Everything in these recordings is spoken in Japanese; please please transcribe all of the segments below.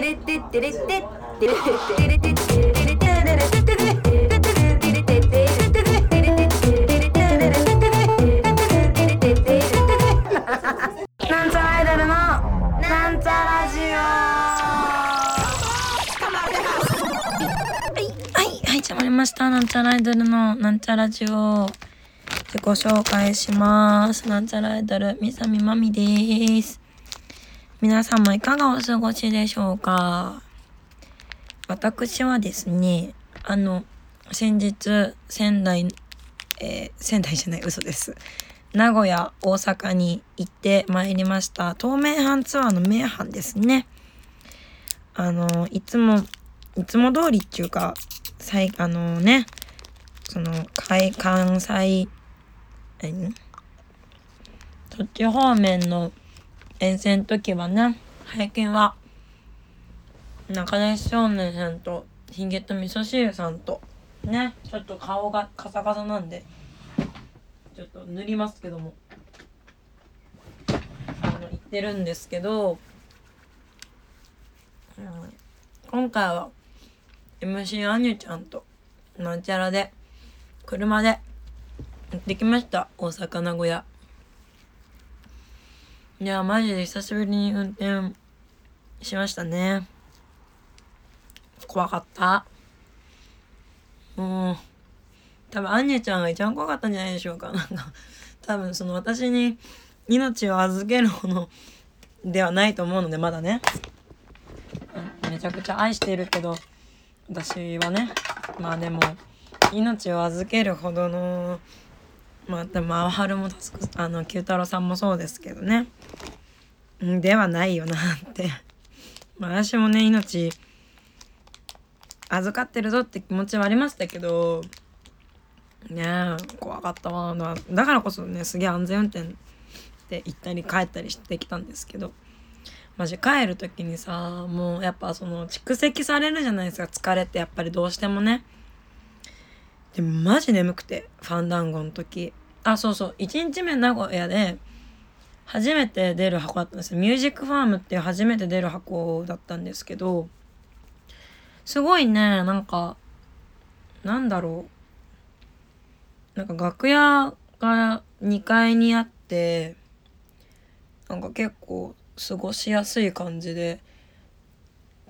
なんちゃらアイドルのなんちゃラジオはいはいはい始まりましたなんちゃらアイドルのなんちゃラジオ自己紹介しますなんちゃらアイドルみさみまみです皆さんもいかがお過ごしでしょうか？私はですねあの先日仙台えー仙台じゃない嘘です。名古屋大阪に行ってまいりました。東名阪ツアーの名阪ですね。あのいつもいつも通りっていうか最あのねその海関西何？そっち方面の遠征の時はね最近は中根少年さんとヒゲと味噌汁さんとねちょっと顔がカサカサなんでちょっと塗りますけども。あの言ってるんですけど、うん今回は MC アニュちゃんとなんちゃらで車で行ってきました。大阪名古屋。いやマジで久しぶりに運転しましたね。怖かった。もう多分アンニュちゃんが一番怖かったんじゃないでしょうか。なんか多分その私に命を預けるほどではないと思うのでまだね。めちゃくちゃ愛しているけど私はねまあでも命を預けるほどのまあでも青春もタスクあの九太郎さんもそうですけどね。ではないよなって。まあ私もね命預かってるぞって気持ちはありましたけどねえ怖かったわだからこそねすげえ安全運転で行ったり帰ったりしてきたんですけど。マジ帰る時にさもうやっぱその蓄積されるじゃないですか疲れって。やっぱりどうしてもね。でもマジ眠くてファンダンゴの時。あそうそう。1日目名古屋で初めて出る箱だったんですミュージックファームっていう初めて出る箱だったんですけどすごいねなんかなんだろう。なんか楽屋が2階にあってなんか結構過ごしやすい感じで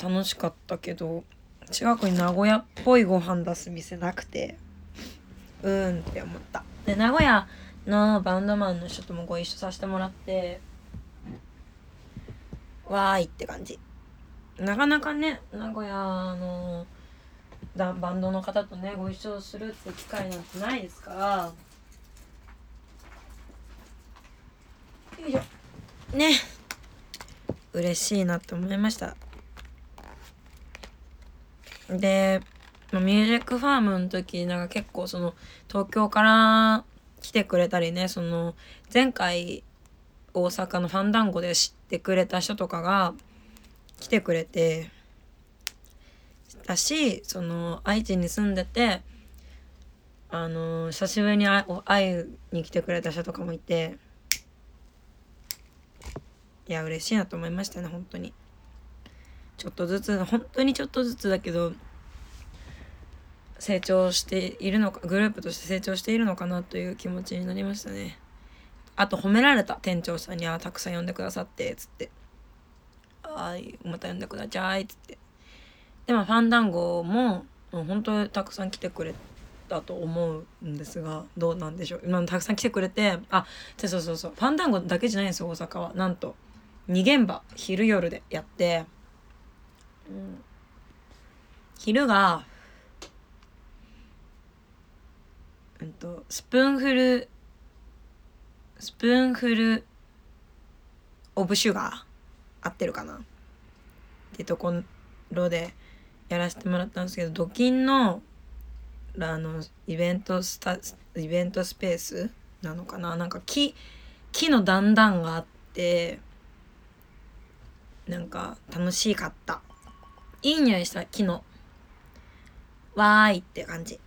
楽しかったけど近くに名古屋っぽいご飯出す店なくて。うんって思った。で名古屋のバンドマンの人ともご一緒させてもらってわーいって感じ。なかなかね名古屋のだバンドの方とねご一緒するって機会なんてないですから。よいしょ。ね。嬉しいなって思いました。でミュージックファームの時なんか結構その東京から来てくれたりねその前回大阪のファンダンゴで知ってくれた人とかが来てくれてだしその愛知に住んでてあの久しぶりに会会いに来てくれた人とかもいていや嬉しいなと思いましたね本当に。ちょっとずつ本当にちょっとずつだけど成長しているのかグループとして成長しているのかなという気持ちになりましたね。あと褒められた店長さんにはたくさん呼んでくださってつって「はいまた呼んでください」つって。でもファンダンゴももう本当たくさん来てくれたと思うんですがどうなんでしょう。今たくさん来てくれてあそうそうそうファンダンゴだけじゃないんですよ大阪は。なんと2現場昼夜でやって、うん、昼がうんとスプーンフルスプーンフルオブシュガー合ってるかな？ってところでやらせてもらったんですけどドキンのあのイベントスタイベントスペースなのかな？なんか木木の段々があってなんか楽しかった。いい匂いした木の。わーいって感じ。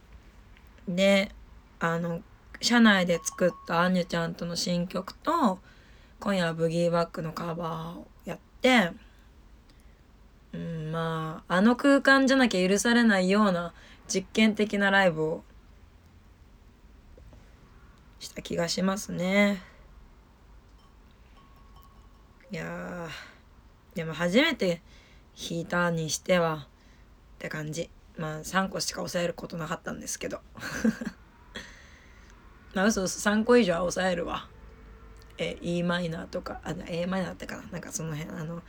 であの社内で作ったアンニュちゃんとの新曲と今夜はブギーバックのカバーをやってうんまああの空間じゃなきゃ許されないような実験的なライブをした気がしますね。いやでも初めて弾いたにしてはって感じ。まあ3個しか抑えることなかったんですけど。まあ嘘嘘3個以上は抑えるわ。え e マイナーとかあ a マイナーだってかな。なんかその辺あの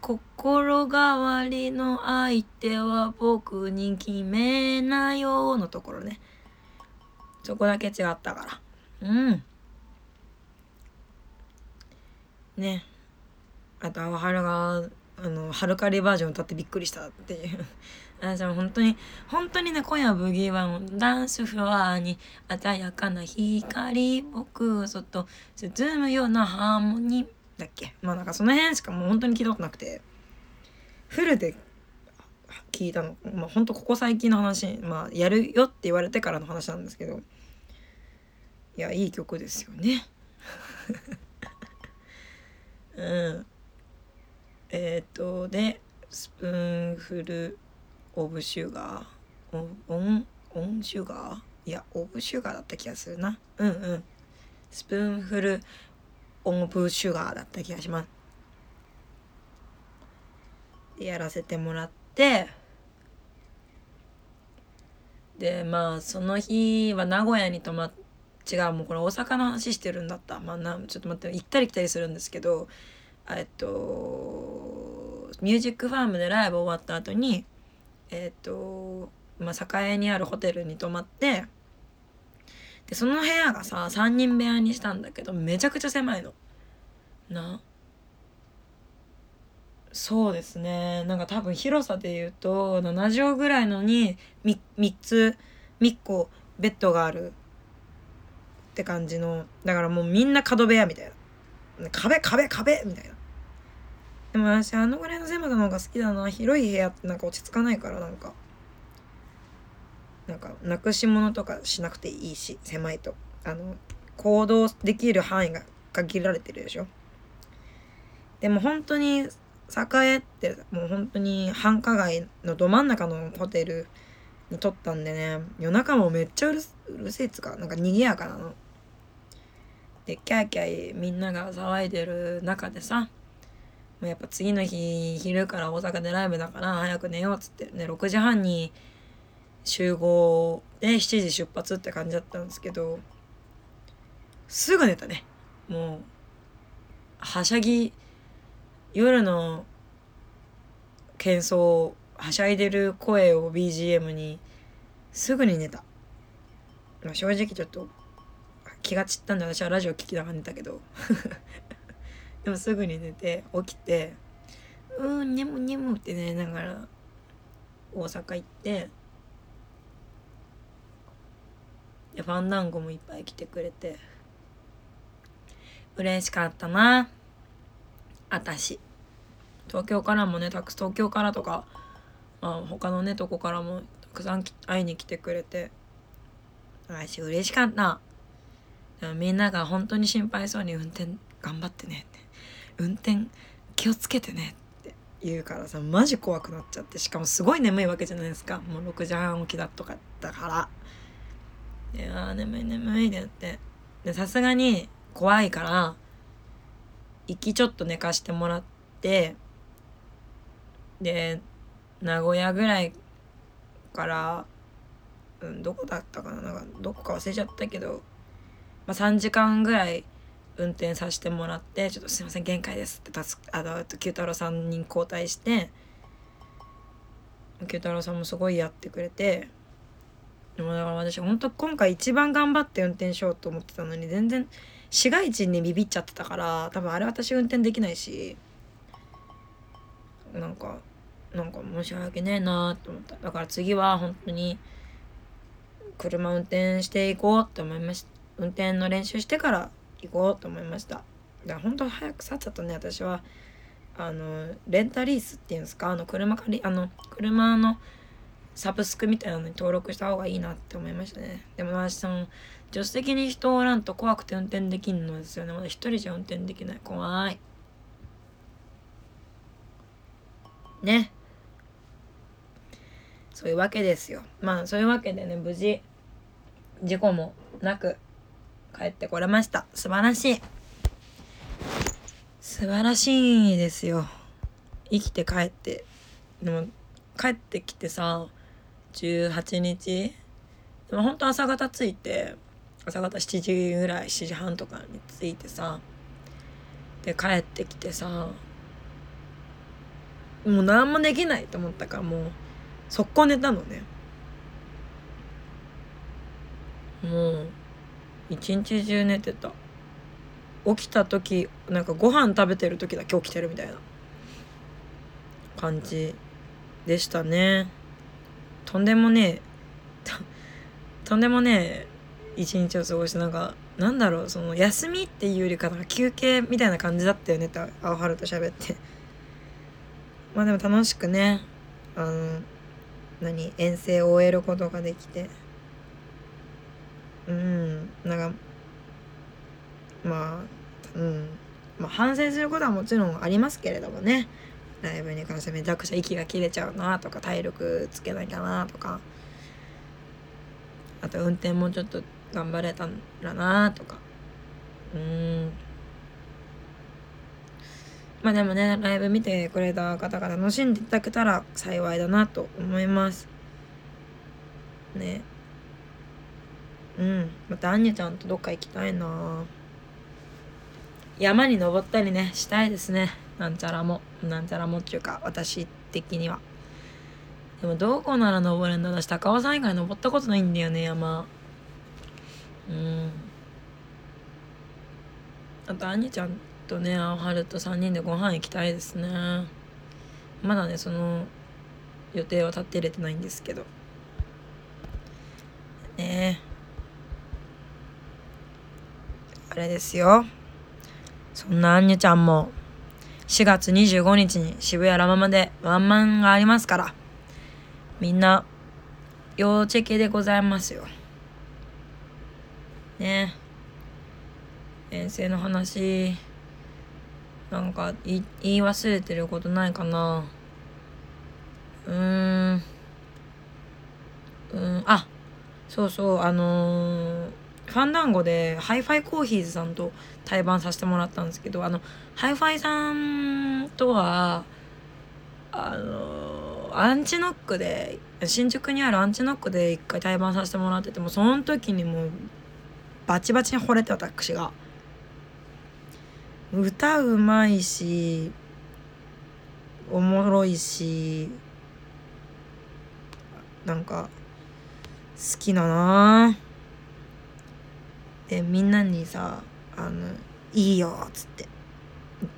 心変わりの相手は僕に決めなよのところね。そこだけ違ったから。うん。ね。あとはるがあのハルカリバージョン歌ってびっくりしたっていう。あじゃあ本当に本当にね今夜ブギーワンダンスフロアに鮮やかな光僕そっと包むようなハーモニーだっけ？まあなんかその辺しかもう本当に聞いたことなくて。フルで聞いたの？まあ本当ここ最近の話まあやるよって言われてからの話なんですけど。いやいい曲ですよね。うん。えっ、とで Spoonful of Sugar。on on sugar？いや of sugar だった気がするな。うんうん。 Spoonful of Sugar だった気がします。でやらせてもらって。でまあその日は名古屋に泊まっ違うもうこれ大阪の話してるんだった。まあなちょっと待って行ったり来たりするんですけどえっとミュージックファームでライブ終わった後にえっとまあ栄にあるホテルに泊まってでその部屋がさ3人部屋にしたんだけどめちゃくちゃ狭いの。な？そうですね。なんか多分広さで言うと7畳ぐらいのに 3, 3つ3個ベッドがある。って感じのだからもうみんな角部屋みたいな。壁壁壁みたいな。でも私あのぐらいの狭さの方が好きだな広い部屋ってなんか落ち着かないからなんかなんかなくし物とかしなくていいし狭いとあの行動できる範囲が限られてるでしょでも本当に栄ってもう本当に繁華街のど真ん中のホテルに撮ったんでね夜中もめっちゃうるうるせえっつかなんか賑やかなの。でキャーキャーみんなが騒いでる中でさもうやっぱ次の日昼から大阪でライブだから早く寝ようっつってね6時半に集合で7時出発って感じだったんですけどすぐ寝たね。もうはしゃぎ夜の喧騒はしゃいでる声を BGM にすぐに寝た、ま、正直ちょっと気が散ったんで私はラジオ聴きながら寝たけど。でもすぐに寝て起きて「うん眠眠」って寝ながら大阪行ってでファンダンゴもいっぱい来てくれて嬉しかったな。私。東京からもねたく東京からとか、まあ、他のねとこからもたくさん会いに来てくれて私嬉しかった。みんなが本当に心配そうに運転頑張ってねって。運転気をつけてねって言うからさマジ怖くなっちゃってしかもすごい眠いわけじゃないですか。もう6時半起きだとかだから。であ眠い眠いってなって。でさすがに怖いから行きちょっと寝かしてもらってで名古屋ぐらいからうんどこだったかななんかどこか忘れちゃったけど、まあ、3時間ぐらい運転させてもらって「ちょっとすいません限界です」ってあの九太郎さんに交代して九太郎さんもすごいやってくれてでもだから私本当今回一番頑張って運転しようと思ってたのに全然市街地にビビっちゃってたから多分あれ私運転できないしなんかなんか申し訳ねえなーって思った。だから次は本当に車運転していこうって思いました運転の練習してから行こうと思いました。だから本当早くさっさとね私は。あのレンタリースっていうんですか？あの車借りあの車のサブスクみたいなのに登録した方がいいなって思いましたね。でも私その助手席に人おらんと怖くて運転できんのですよね。まだ一人じゃ運転できない。怖い。ね。そういうわけですよ。まあそういうわけでね無事事故もなく帰ってこれました。素晴らしい。素晴らしいですよ。生きて帰って。でも帰ってきてさ18日。でもほんと朝方着いて朝方7時ぐらい7時半とかに着いてさで帰ってきてさもう何もできないと思ったからもう速攻寝たのね。もう一日中寝てた。起きた時なんかご飯食べてる時だ。け起きてるみたいな。感じでしたね。とんでもねえ。とんでもねえ一日を過ごしてなんかなんだろうその休みっていうよりかなんか休憩みたいな感じだったよね。って青春と喋って。まあでも楽しくねあの何遠征を終えることができて。うん。なんかまあうん。まあ反省することはもちろんありますけれどもね。ライブに関してめちゃくちゃ息が切れちゃうなとか体力つけなきゃなとか。あと運転もちょっと頑張れたらなとか。うん。まあでもねライブ見てくれた方が楽しんでいただけたら幸いだなと思います。ね。うん。またアンニャちゃんとどっか行きたいな。山に登ったりねしたいですね。なんちゃらも。なんちゃらもっていうか私的には。でもどこなら登れんだ私高尾山以外登ったことないんだよね山。うん。あと兄ちゃんとね青春と3人でご飯行きたいですね。まだねその予定は立ってれてないんですけど。ねあれですよ。そんなアンニュちゃんも4月25日に渋谷ラママでワンマンがありますからみんな要チェケでございますよ。ね。遠征の話なんか言い忘れてることないかな。うーん。うん。あそうそう。あのー、ファンダンゴでハイファイコーヒーズさんと対バンさせてもらったんですけどあのハイファイさんとはあの、アンチノックで新宿にあるアンチノックで一回対バンさせてもらっててもその時にもうバチバチに惚れて私が。歌うまいしおもろいしなんか好きだなでみんなにさ「あのいいよ」っつって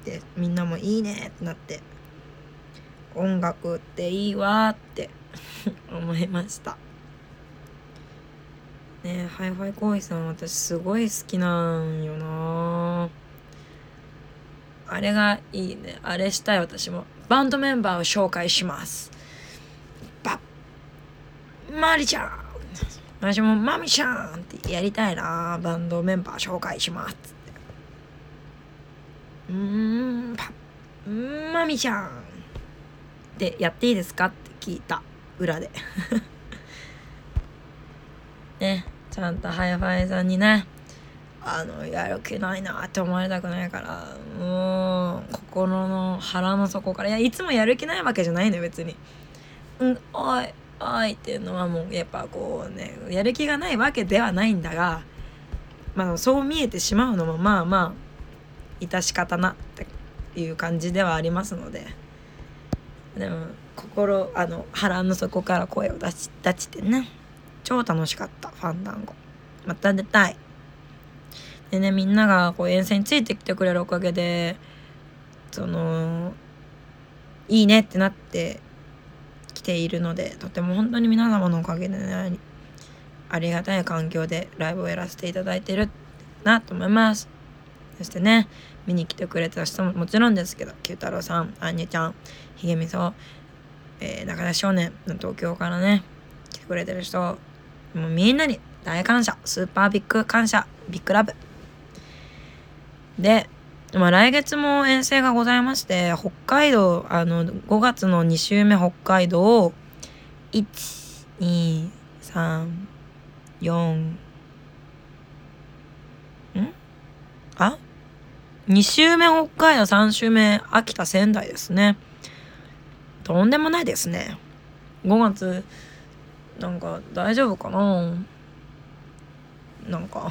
言ってみんなも「いいね」ってなって音楽っていいわって 思いました。ねハイファイコーヒーさん私すごい好きなんよな。あれがいいね。あれしたい私も。バンドメンバーを紹介します。バッマリちゃん。私もマミちゃんってやりたいなバンドメンバー紹介します。ってうんパマミちゃんってやっていいですかって聞いた裏で。ねちゃんとハイファイさんにねあのやる気ないなって思われたくないからもう心の腹の底から。いやいつもやる気ないわけじゃないのよ別に。うんおい。おいっていうのはもうやっぱこうねやる気がないわけではないんだがまあそう見えてしまうのもまあまあ致し方なっていう感じではありますのででも心あの腹の底から声を出し出してね超楽しかったファンダンゴまた出たい。でねみんながこう遠征についてきてくれるおかげでそのいいねってなってきているのでとても本当に皆様のおかげでねありがたい環境でライブをやらせていただいてるなと思います。そしてね見に来てくれた人ももちろんですけど九太郎さんあんにちゃんひげみそ、えー、中田少年の東京からね来てくれてる人もうみんなに大感謝スーパービッグ感謝ビッグラブ。で、まあ、来月も遠征がございまして北海道あの5月の2週目北海道1234ん？あ？2週目北海道3週目秋田仙台ですね。とんでもないですね。5月なんか大丈夫かな？なんか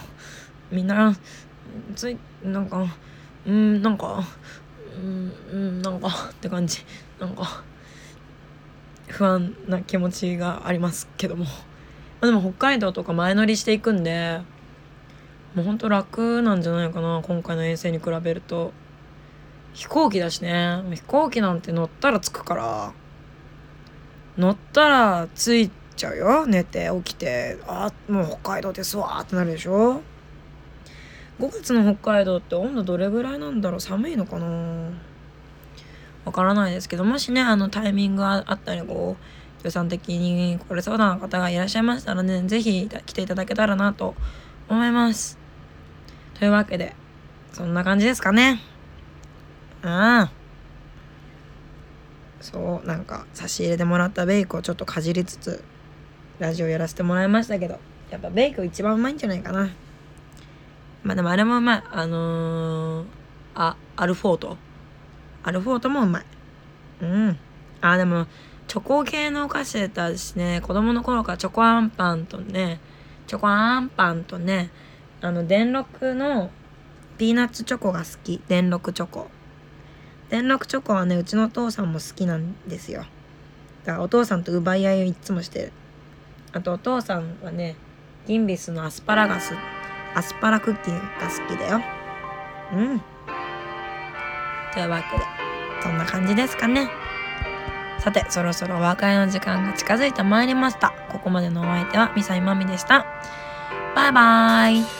みんなついなんかうんなんかうんうんなんかって感じ。なんか不安な気持ちがありますけども、まあ、でも北海道とか前乗りしていくんでもうほんと楽なんじゃないかな今回の遠征に比べると。飛行機だしね。飛行機なんて乗ったら着くから。乗ったら着いちゃうよ。寝て起きて。あもう北海道ですわってなるでしょ。5月の北海道って温度どれぐらいなんだろう？寒いのかな？わからないですけどもしねあのタイミングがあったりこう予算的に来れそうな方がいらっしゃいましたらね是非来ていただけたらなと思います。というわけでそんな感じですかね。ああそうなんか差し入れてもらったベイクをちょっとかじりつつラジオやらせてもらいましたけどやっぱベイク一番うまいんじゃないかな。まあでもあれもうまいあのー、あアルフォート。アルフォートもうまい。うん。あでもチョコ系のお菓子だしね子供の頃からチョコあんパンとねチョコあんパンとねあの電録のピーナッツチョコが好き。電録チョコ。電録チョコはねうちのお父さんも好きなんですよ。だからお父さんと奪い合いをいつもしてる。あとお父さんはねギンビスのアスパラガス。アスパラクッキーが好きだよ。うん。というわけでそんな感じですかね。さてそろそろお別れの時間が近づいてまいりました。ここまでのお相手はミサイマミでした。バイバーイ。